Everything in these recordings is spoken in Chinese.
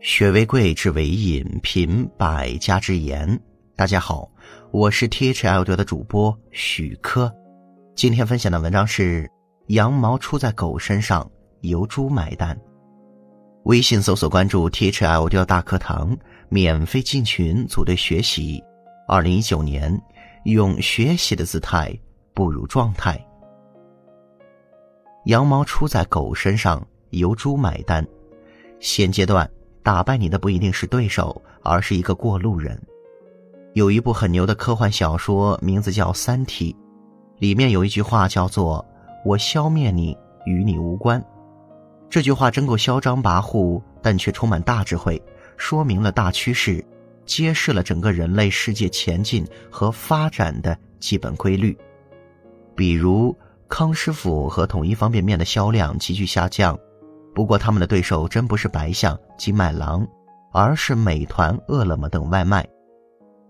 学为贵，志为引，品百家之言。大家好，我是 T H L 的主播许科。今天分享的文章是：羊毛出在狗身上，由猪买单。微信搜索关注 T H L 的大课堂，免费进群组队学习。二零一九年，用学习的姿态步入状态。羊毛出在狗身上，由猪买单。现阶段。打败你的不一定是对手，而是一个过路人。有一部很牛的科幻小说，名字叫《三体》，里面有一句话叫做“我消灭你，与你无关”。这句话真够嚣张跋扈，但却充满大智慧，说明了大趋势，揭示了整个人类世界前进和发展的基本规律。比如，康师傅和统一方便面的销量急剧下降。不过，他们的对手真不是白象、金麦郎，而是美团、饿了么等外卖。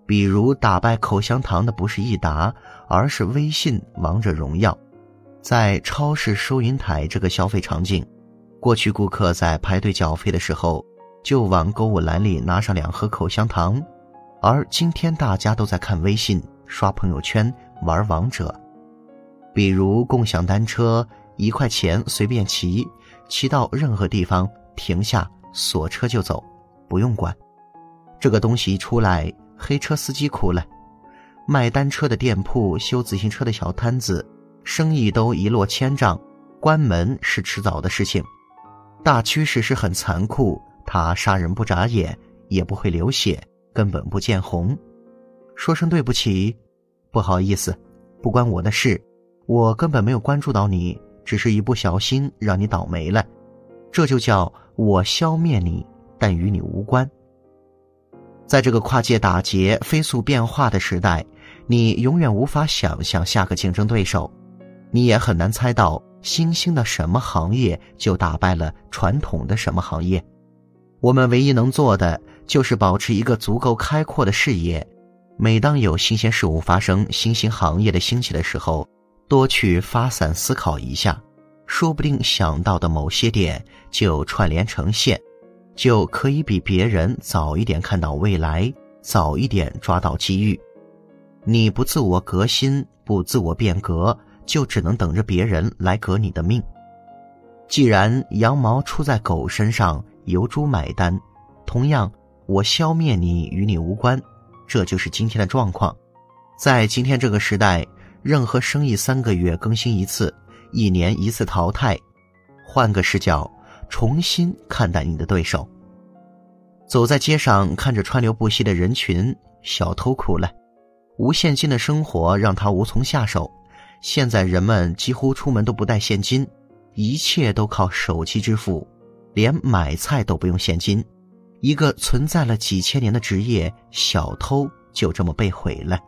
比如，打败口香糖的不是益达，而是微信、王者荣耀。在超市收银台这个消费场景，过去顾客在排队缴费的时候，就往购物篮里拿上两盒口香糖，而今天大家都在看微信、刷朋友圈、玩王者。比如，共享单车，一块钱随便骑。骑到任何地方停下锁车就走，不用管。这个东西一出来，黑车司机哭了，卖单车的店铺、修自行车的小摊子，生意都一落千丈，关门是迟早的事情。大趋势是很残酷，他杀人不眨眼，也不会流血，根本不见红。说声对不起，不好意思，不关我的事，我根本没有关注到你。只是一不小心让你倒霉了，这就叫我消灭你，但与你无关。在这个跨界打劫、飞速变化的时代，你永远无法想象下个竞争对手，你也很难猜到新兴的什么行业就打败了传统的什么行业。我们唯一能做的就是保持一个足够开阔的视野，每当有新鲜事物发生、新兴行业的兴起的时候。多去发散思考一下，说不定想到的某些点就串联成线，就可以比别人早一点看到未来，早一点抓到机遇。你不自我革新，不自我变革，就只能等着别人来革你的命。既然羊毛出在狗身上，由猪买单，同样，我消灭你与你无关，这就是今天的状况。在今天这个时代。任何生意三个月更新一次，一年一次淘汰。换个视角，重新看待你的对手。走在街上，看着川流不息的人群，小偷苦了。无现金的生活让他无从下手。现在人们几乎出门都不带现金，一切都靠手机支付，连买菜都不用现金。一个存在了几千年的职业——小偷，就这么被毁了。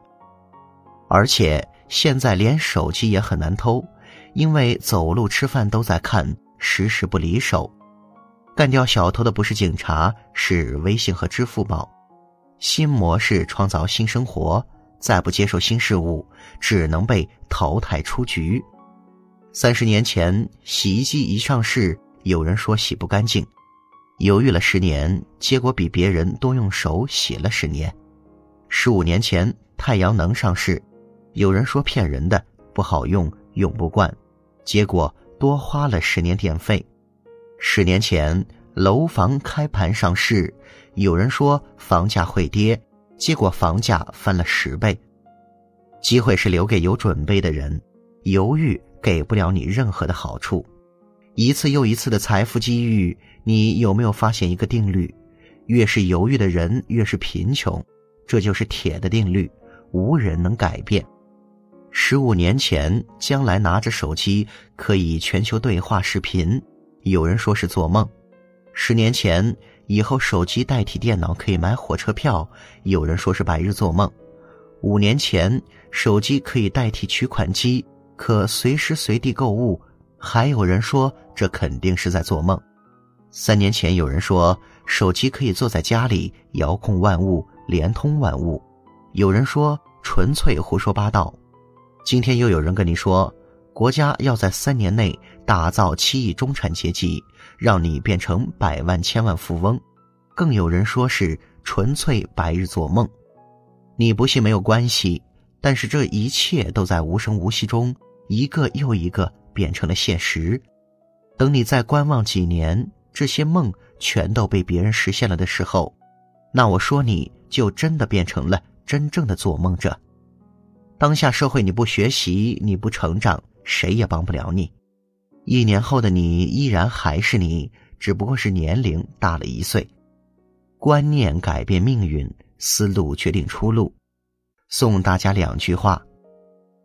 而且。现在连手机也很难偷，因为走路吃饭都在看，时时不离手。干掉小偷的不是警察，是微信和支付宝。新模式创造新生活，再不接受新事物，只能被淘汰出局。三十年前，洗衣机一上市，有人说洗不干净，犹豫了十年，结果比别人多用手洗了十年。十五年前，太阳能上市。有人说骗人的不好用，用不惯，结果多花了十年电费。十年前楼房开盘上市，有人说房价会跌，结果房价翻了十倍。机会是留给有准备的人，犹豫给不了你任何的好处。一次又一次的财富机遇，你有没有发现一个定律？越是犹豫的人，越是贫穷，这就是铁的定律，无人能改变。十五年前，将来拿着手机可以全球对话视频，有人说是做梦；十年前，以后手机代替电脑可以买火车票，有人说是白日做梦；五年前，手机可以代替取款机，可随时随地购物，还有人说这肯定是在做梦；三年前，有人说手机可以坐在家里遥控万物，连通万物，有人说纯粹胡说八道。今天又有人跟你说，国家要在三年内打造七亿中产阶级，让你变成百万千万富翁，更有人说是纯粹白日做梦。你不信没有关系，但是这一切都在无声无息中，一个又一个变成了现实。等你再观望几年，这些梦全都被别人实现了的时候，那我说你就真的变成了真正的做梦者。当下社会你不学习，你不成长，谁也帮不了你。一年后的你依然还是你，只不过是年龄大了一岁。观念改变命运，思路决定出路。送大家两句话：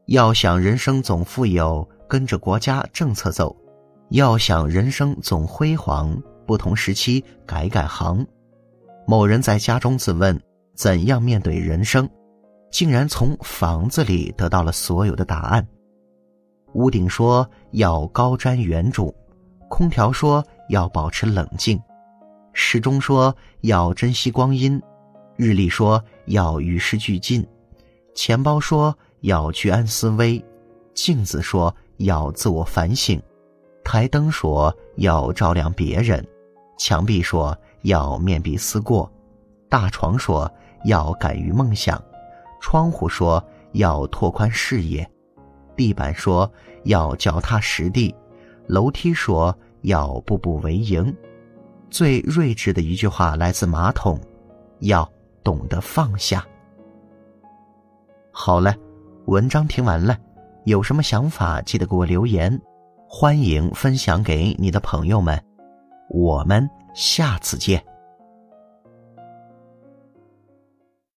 要想人生总富有，跟着国家政策走。要想人生总辉煌，不同时期改改行。某人在家中自问：怎样面对人生？竟然从房子里得到了所有的答案。屋顶说要高瞻远瞩，空调说要保持冷静，时钟说要珍惜光阴，日历说要与时俱进，钱包说要居安思危，镜子说要自我反省。台灯说要照亮别人，墙壁说要面壁思过，大床说要敢于梦想，窗户说要拓宽视野，地板说要脚踏实地，楼梯说要步步为营。最睿智的一句话来自马桶，要懂得放下。好了，文章听完了，有什么想法记得给我留言。欢迎分享给你的朋友们，我们下次见。